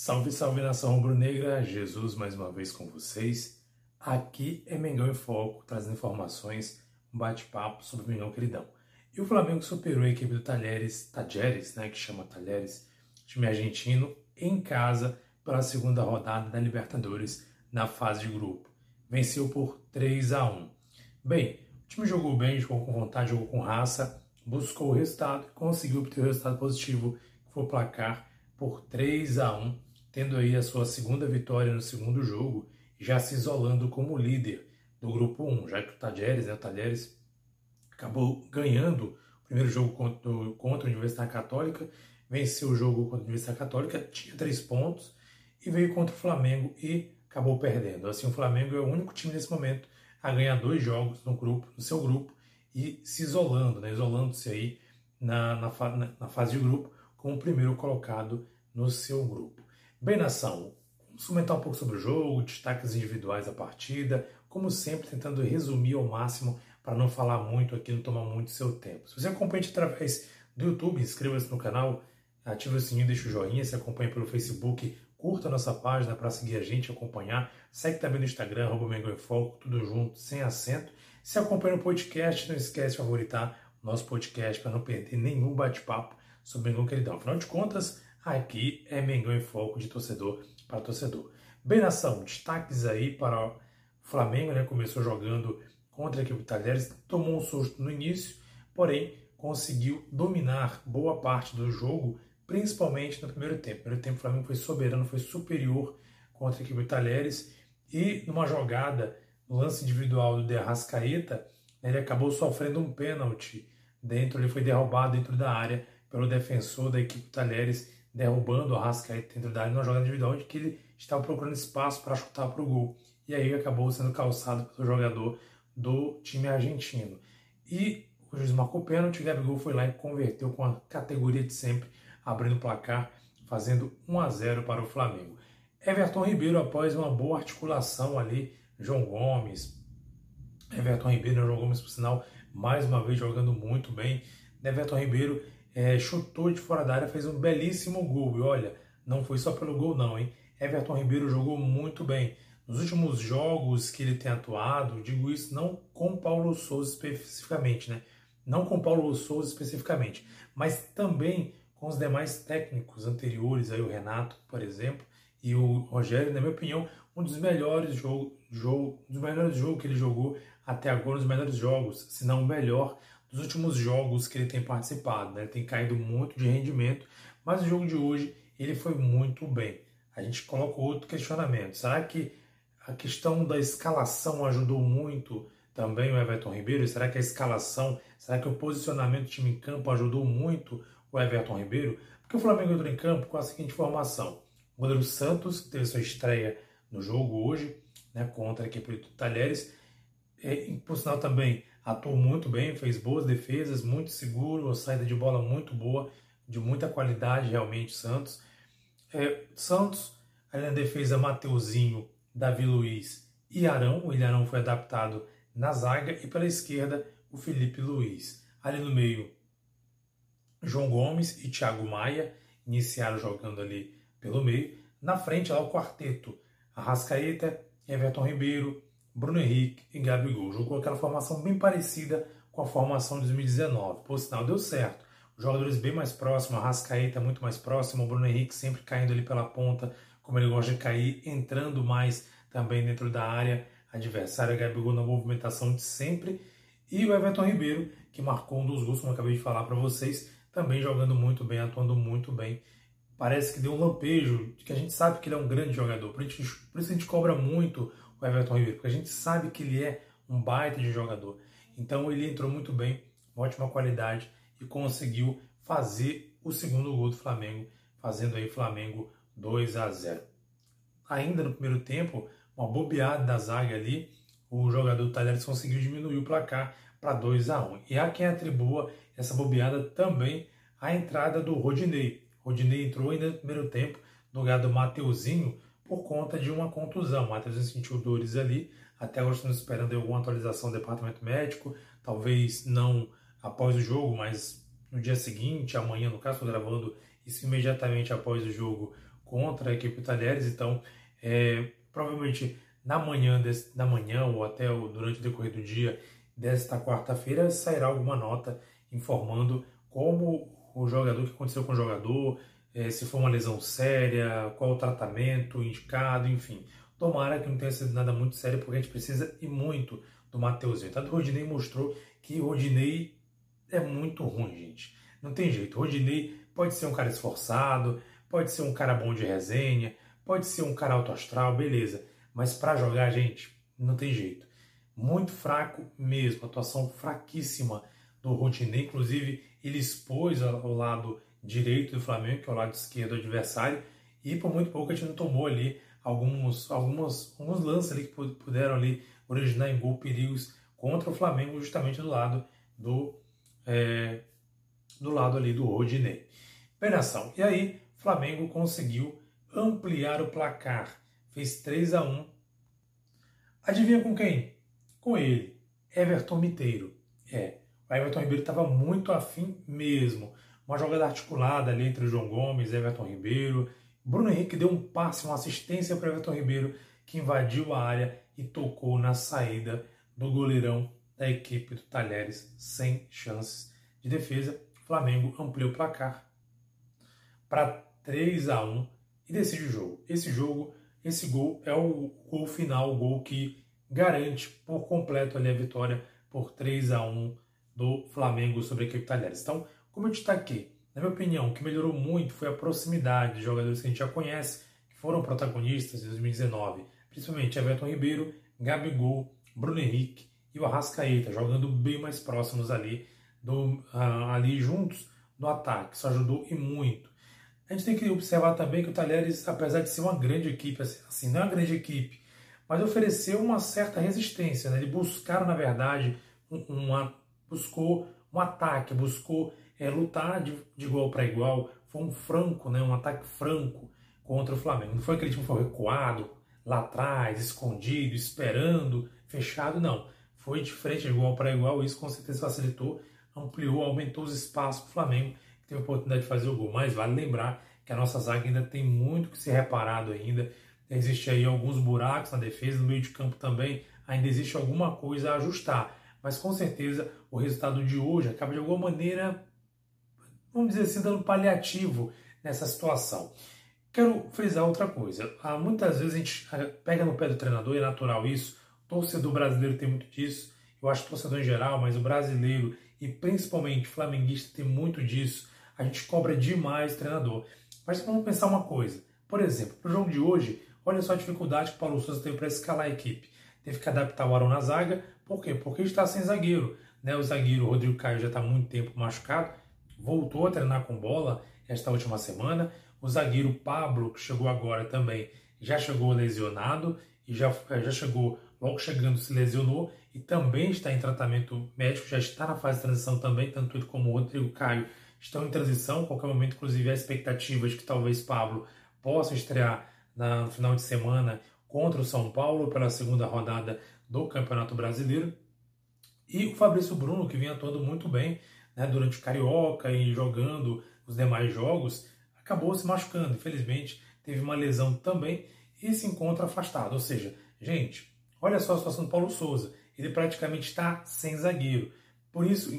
Salve, salve nação rubro-negra, Jesus mais uma vez com vocês. Aqui é Mengão em Foco, trazendo informações, um bate-papo sobre o Mengão queridão. E o Flamengo superou a equipe do Talheres, Tajeres, né, que chama Talheres, time argentino, em casa pela segunda rodada da Libertadores na fase de grupo. Venceu por 3 a 1. Bem, o time jogou bem, jogou com vontade, jogou com raça, buscou o resultado conseguiu obter o resultado positivo, que foi o placar por 3 a 1 tendo aí a sua segunda vitória no segundo jogo, já se isolando como líder do grupo 1, já que o Tajeres, né, o acabou ganhando o primeiro jogo contra, contra a Universidade Católica, venceu o jogo contra a Universidade Católica, tinha três pontos e veio contra o Flamengo e acabou perdendo. Assim, o Flamengo é o único time nesse momento a ganhar dois jogos no grupo, no seu grupo e se isolando, né, isolando-se aí na, na, na fase de grupo como o primeiro colocado no seu grupo. Bem, nação, vamos comentar um pouco sobre o jogo, destaques individuais da partida, como sempre, tentando resumir ao máximo para não falar muito aqui, não tomar muito seu tempo. Se você acompanha através do YouTube, inscreva-se no canal, ative o sininho, deixa o joinha, se acompanha pelo Facebook, curta a nossa página para seguir a gente, acompanhar. Segue também no Instagram, arroba Mengão em Foco, tudo junto, sem acento. Se acompanha no podcast, não esquece de favoritar o nosso podcast para não perder nenhum bate-papo sobre Mengão Queridão. Afinal de contas, Aqui é Mengão em Foco de torcedor para torcedor. Bem, nação, destaques aí para o Flamengo, né? Começou jogando contra a equipe Talheres, tomou um susto no início, porém conseguiu dominar boa parte do jogo, principalmente no primeiro tempo. No primeiro tempo o Flamengo foi soberano, foi superior contra a equipe Talheres e numa jogada, no lance individual do De Arrascaeta, ele acabou sofrendo um pênalti dentro, ele foi derrubado dentro da área pelo defensor da equipe Talheres derrubando o Arrascaeta dentro da área numa jogada individual onde que ele estava procurando espaço para chutar para o gol. E aí acabou sendo calçado pelo jogador do time argentino. E o juiz marcou pênalti, o Gabigol foi lá e converteu com a categoria de sempre, abrindo o placar, fazendo 1 a 0 para o Flamengo. Everton Ribeiro, após uma boa articulação ali, João Gomes, Everton Ribeiro, João Gomes, por sinal, mais uma vez jogando muito bem. Everton Ribeiro é, chutou de fora da área, fez um belíssimo gol. E olha, não foi só pelo gol, não, hein? Everton Ribeiro jogou muito bem. Nos últimos jogos que ele tem atuado, digo isso não com Paulo Souza especificamente, né? Não com Paulo Souza especificamente, mas também com os demais técnicos anteriores, aí o Renato, por exemplo, e o Rogério, na minha opinião, um dos melhores jogos, jogo, um dos melhores jogos que ele jogou até agora, um dos melhores jogos, se não o melhor dos últimos jogos que ele tem participado. Né? Ele tem caído muito de rendimento, mas o jogo de hoje ele foi muito bem. A gente coloca outro questionamento. Será que a questão da escalação ajudou muito também o Everton Ribeiro? Será que a escalação, será que o posicionamento do time em campo ajudou muito o Everton Ribeiro? Porque o Flamengo entrou em campo com a seguinte formação. O goleiro Santos teve sua estreia no jogo hoje, né, contra a equipe do Talheres. E, por sinal também, atuou muito bem, fez boas defesas, muito seguro, saída de bola muito boa, de muita qualidade realmente Santos. É, Santos, ali na defesa, Mateuzinho, Davi Luiz e Arão. O Ilharão foi adaptado na zaga e pela esquerda o Felipe Luiz. Ali no meio, João Gomes e Thiago Maia iniciaram jogando ali pelo meio. Na frente, lá o quarteto, Arrascaeta, Everton Ribeiro, Bruno Henrique e Gabigol. Jogou aquela formação bem parecida com a formação de 2019. Por sinal, deu certo. Jogadores bem mais próximos, a Rascaeta muito mais próximo, o Bruno Henrique sempre caindo ali pela ponta, como ele gosta de cair, entrando mais também dentro da área adversária. Gabigol na movimentação de sempre. E o Everton Ribeiro, que marcou um dos gols, como eu acabei de falar para vocês, também jogando muito bem, atuando muito bem. Parece que deu um lampejo, que a gente sabe que ele é um grande jogador, por isso a gente cobra muito o Everton Ribeiro, porque a gente sabe que ele é um baita de jogador. Então ele entrou muito bem, ótima qualidade e conseguiu fazer o segundo gol do Flamengo, fazendo aí Flamengo 2 a 0. ainda no primeiro tempo, uma bobeada da zaga ali, o jogador do Talheres conseguiu diminuir o placar para 2 a 1 E há quem atribua essa bobeada também à entrada do Rodinei. Rodinei entrou ainda no primeiro tempo no lugar do Mateuzinho por conta de uma contusão. O Mateuzinho sentiu dores ali. Até agora estamos esperando alguma atualização do departamento médico. Talvez não após o jogo, mas no dia seguinte, amanhã, no caso, estou gravando isso imediatamente após o jogo contra a equipe Talheres. Então, é, provavelmente na manhã, desse, na manhã ou até o, durante o decorrer do dia desta quarta-feira sairá alguma nota informando como o jogador, o que aconteceu com o jogador, se foi uma lesão séria, qual o tratamento indicado, enfim. Tomara que não tenha sido nada muito sério, porque a gente precisa e muito do Mateuzinho. Tanto o Rodinei mostrou que o Rodinei é muito ruim, gente. Não tem jeito. O Rodinei pode ser um cara esforçado, pode ser um cara bom de resenha, pode ser um cara alto astral, beleza. Mas para jogar, gente, não tem jeito. Muito fraco mesmo, atuação fraquíssima do Rodinei. Inclusive, ele expôs ao lado direito do Flamengo, que é o lado esquerdo do adversário, e por muito pouco a gente não tomou ali alguns, algumas, alguns lances ali que puderam ali originar em gol perigos contra o Flamengo, justamente do lado do, é, do lado ali do Rodinei. Bem ação. E aí, Flamengo conseguiu ampliar o placar. Fez 3 a 1 Adivinha com quem? Com ele, Everton Miteiro. É, o Everton Ribeiro estava muito afim mesmo. Uma jogada articulada ali entre o João Gomes Everton Ribeiro. Bruno Henrique deu um passe, uma assistência para Everton Ribeiro, que invadiu a área e tocou na saída do goleirão da equipe do Talheres, sem chances de defesa. O Flamengo ampliou o placar para 3 a 1 e decide o jogo. Esse jogo, esse gol é o gol final, o gol que garante por completo ali a vitória por 3 a 1 do Flamengo sobre a equipe Talheres. Então, como eu destaquei, na minha opinião, o que melhorou muito foi a proximidade de jogadores que a gente já conhece, que foram protagonistas em 2019, principalmente Everton Ribeiro, Gabigol, Bruno Henrique e o Arrascaeta, jogando bem mais próximos ali, do, uh, ali juntos no ataque. Isso ajudou e muito. A gente tem que observar também que o Talheres, apesar de ser uma grande equipe, assim, assim não é uma grande equipe, mas ofereceu uma certa resistência. Né? Eles buscaram, na verdade, um, uma, buscou um ataque, buscou é, lutar de, de igual para igual. Foi um franco, né? um ataque franco contra o Flamengo. Não foi aquele time que foi recuado, lá atrás, escondido, esperando, fechado, não. Foi de frente, de igual para igual, isso com certeza facilitou, ampliou, aumentou os espaços para o Flamengo teve a oportunidade de fazer o gol. Mas vale lembrar que a nossa zaga ainda tem muito que ser reparado ainda. Existe aí alguns buracos na defesa, no meio de campo também ainda existe alguma coisa a ajustar. Mas com certeza o resultado de hoje acaba de alguma maneira, vamos dizer assim, dando paliativo nessa situação. Quero frisar outra coisa. Ah, muitas vezes a gente ah, pega no pé do treinador, é natural isso. Torcedor brasileiro tem muito disso. Eu acho torcedor em geral, mas o brasileiro e principalmente flamenguista tem muito disso a gente cobra demais o treinador. Mas vamos pensar uma coisa. Por exemplo, para o jogo de hoje, olha só a dificuldade que o Paulo Souza teve para escalar a equipe. Teve que adaptar o Arão na zaga. Por quê? Porque está sem zagueiro. Né? O zagueiro Rodrigo Caio já está há muito tempo machucado. Voltou a treinar com bola esta última semana. O zagueiro Pablo, que chegou agora também, já chegou lesionado e já, já chegou, logo chegando, se lesionou e também está em tratamento médico, já está na fase de transição também, tanto ele como o Rodrigo Caio estão em transição. A qualquer momento, inclusive, há expectativas que talvez Pablo possa estrear no final de semana contra o São Paulo pela segunda rodada do Campeonato Brasileiro. E o Fabrício Bruno, que vinha atuando muito bem né, durante o Carioca e jogando os demais jogos, acabou se machucando. Infelizmente, teve uma lesão também e se encontra afastado. Ou seja, gente, olha só a situação do Paulo Souza. Ele praticamente está sem zagueiro. Por isso,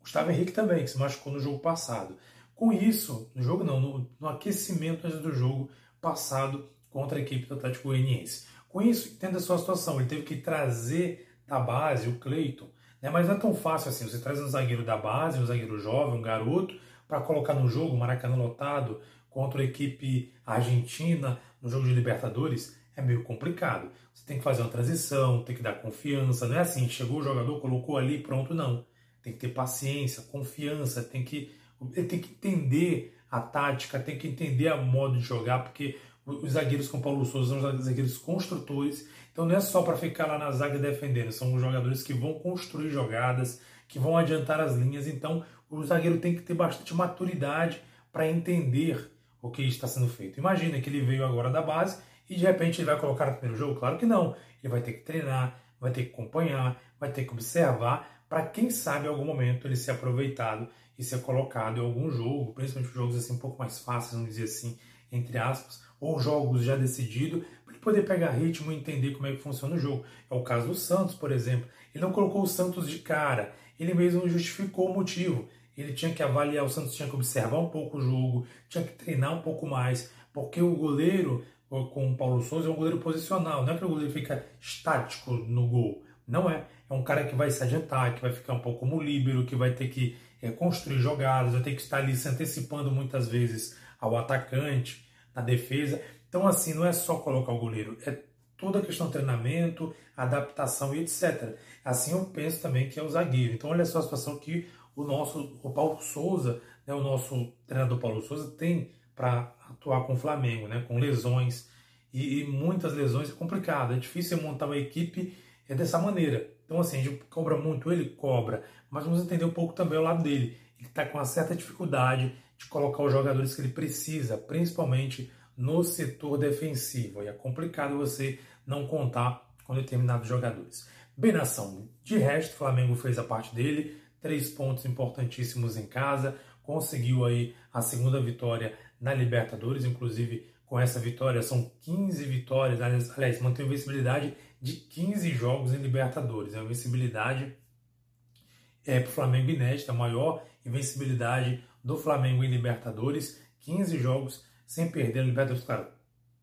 Gustavo Henrique também, que se machucou no jogo passado. Com isso, no jogo não, no, no aquecimento do jogo passado contra a equipe do Atlético Goianiense. Com isso, entenda a sua situação. Ele teve que trazer da base o Cleiton, né? mas não é tão fácil assim. Você traz um zagueiro da base, um zagueiro jovem, um garoto, para colocar no jogo, Maracanã lotado, contra a equipe argentina no jogo de Libertadores, é meio complicado. Você tem que fazer uma transição, tem que dar confiança. Não é assim, chegou o jogador, colocou ali, pronto, não tem que ter paciência, confiança, tem que, tem que entender a tática, tem que entender a modo de jogar, porque Os zagueiros com Paulo Souza são zagueiros construtores, então não é só para ficar lá na zaga defendendo, são jogadores que vão construir jogadas, que vão adiantar as linhas. Então o zagueiro tem que ter bastante maturidade para entender o que está sendo feito. Imagina que ele veio agora da base e de repente ele vai colocar no primeiro jogo? Claro que não. Ele vai ter que treinar, vai ter que acompanhar, vai ter que observar para quem sabe em algum momento ele ser aproveitado e ser colocado em algum jogo, principalmente jogos assim um pouco mais fáceis, vamos dizer assim, entre aspas, ou jogos já decididos, para ele poder pegar ritmo e entender como é que funciona o jogo. É o caso do Santos, por exemplo. Ele não colocou o Santos de cara, ele mesmo justificou o motivo. Ele tinha que avaliar, o Santos tinha que observar um pouco o jogo, tinha que treinar um pouco mais, porque o goleiro com o Paulo Souza é um goleiro posicional, não é que o goleiro fica estático no gol. Não é. É um cara que vai se adiantar, que vai ficar um pouco como líbero, que vai ter que é, construir jogadas, vai ter que estar ali se antecipando muitas vezes ao atacante, na defesa. Então, assim, não é só colocar o goleiro, é toda a questão de treinamento, adaptação e etc. Assim eu penso também que é o zagueiro. Então, olha só a situação que o nosso o Paulo Souza, né, o nosso treinador Paulo Souza, tem para atuar com o Flamengo, né, com lesões. E, e, muitas lesões é complicado, é difícil montar uma equipe é dessa maneira. Então, assim, a gente cobra muito ele, cobra, mas vamos entender um pouco também o lado dele. Ele está com uma certa dificuldade de colocar os jogadores que ele precisa, principalmente no setor defensivo. E é complicado você não contar com determinados jogadores. Bem, de resto, o Flamengo fez a parte dele, três pontos importantíssimos em casa, conseguiu aí a segunda vitória na Libertadores, inclusive com essa vitória são 15 vitórias, aliás, mantém a invencibilidade de 15 jogos em Libertadores. É uma invencibilidade é, para o Flamengo inédita, a maior invencibilidade do Flamengo em Libertadores, 15 jogos sem perder a Libertadores. Claro,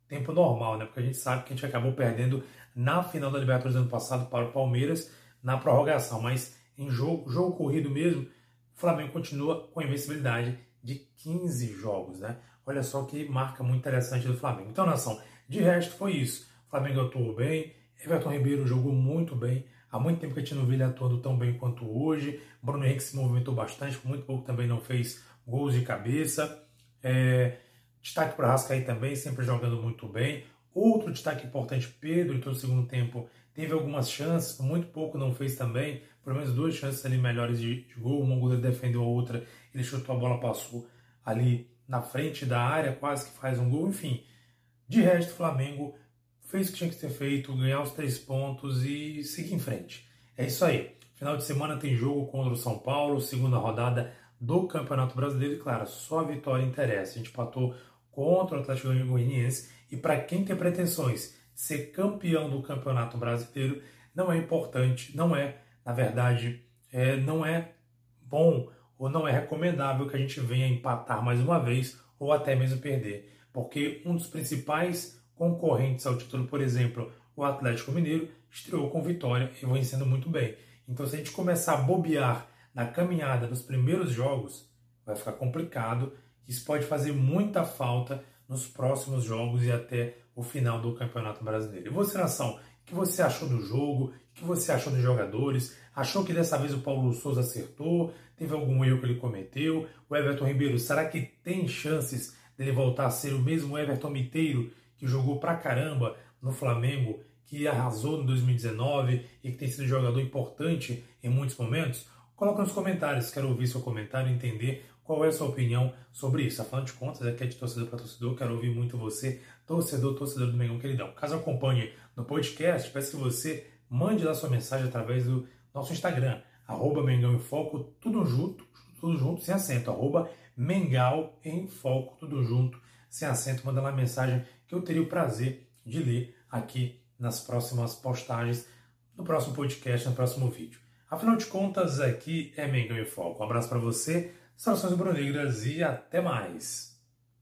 tempo normal, né? Porque a gente sabe que a gente acabou perdendo na final da Libertadores ano passado para o Palmeiras na prorrogação, mas em jogo, jogo corrido mesmo, o Flamengo continua com a invencibilidade de 15 jogos, né? Olha só que marca muito interessante do Flamengo. Então, nação, de resto foi isso. O Flamengo atuou bem, Everton Ribeiro jogou muito bem. Há muito tempo que a gente não viu ele atuando tão bem quanto hoje. Bruno Henrique se movimentou bastante, por muito pouco também não fez gols de cabeça. É, destaque para Rascaí também, sempre jogando muito bem. Outro destaque importante, Pedro, em todo o segundo tempo, teve algumas chances, muito pouco não fez também. Pelo menos duas chances ali melhores de, de gol. Uma goleiro defendeu a outra, ele chutou a bola, passou ali na frente da área, quase que faz um gol. Enfim, de resto, o Flamengo fez o que tinha que ser feito, ganhar os três pontos e seguir em frente. É isso aí. Final de semana tem jogo contra o São Paulo, segunda rodada do Campeonato Brasileiro. E claro, só a vitória interessa. A gente patou contra o Atlético Goianiense e para quem tem pretensões ser campeão do Campeonato Brasileiro, não é importante, não é, na verdade, é, não é bom ou não é recomendável que a gente venha empatar mais uma vez ou até mesmo perder, porque um dos principais concorrentes ao título, por exemplo, o Atlético Mineiro, estreou com vitória e vem sendo muito bem. Então, se a gente começar a bobear na caminhada nos primeiros jogos, vai ficar complicado. Isso pode fazer muita falta nos próximos jogos e até o final do Campeonato Brasileiro. E você, nação, o que você achou do jogo? O que você achou dos jogadores? Achou que dessa vez o Paulo Souza acertou? Teve algum erro que ele cometeu? O Everton Ribeiro, será que tem chances dele voltar a ser o mesmo Everton Miteiro que jogou pra caramba no Flamengo, que arrasou no 2019 e que tem sido jogador importante em muitos momentos? Coloca nos comentários, quero ouvir seu comentário entender qual é a sua opinião sobre isso. Afinal de contas, aqui é de torcedor para torcedor, quero ouvir muito você, torcedor, torcedor do Mengão Queridão. Caso acompanhe no podcast, peço que você mande lá sua mensagem através do nosso Instagram, arroba Mengão em Foco, tudo junto, tudo junto, sem acento, arroba Mengal em Foco, tudo junto, sem acento, manda lá a mensagem que eu teria o prazer de ler aqui nas próximas postagens, no próximo podcast, no próximo vídeo. Afinal de contas, aqui é Mengão em Foco. Um abraço para você, saudações brunegras e até mais!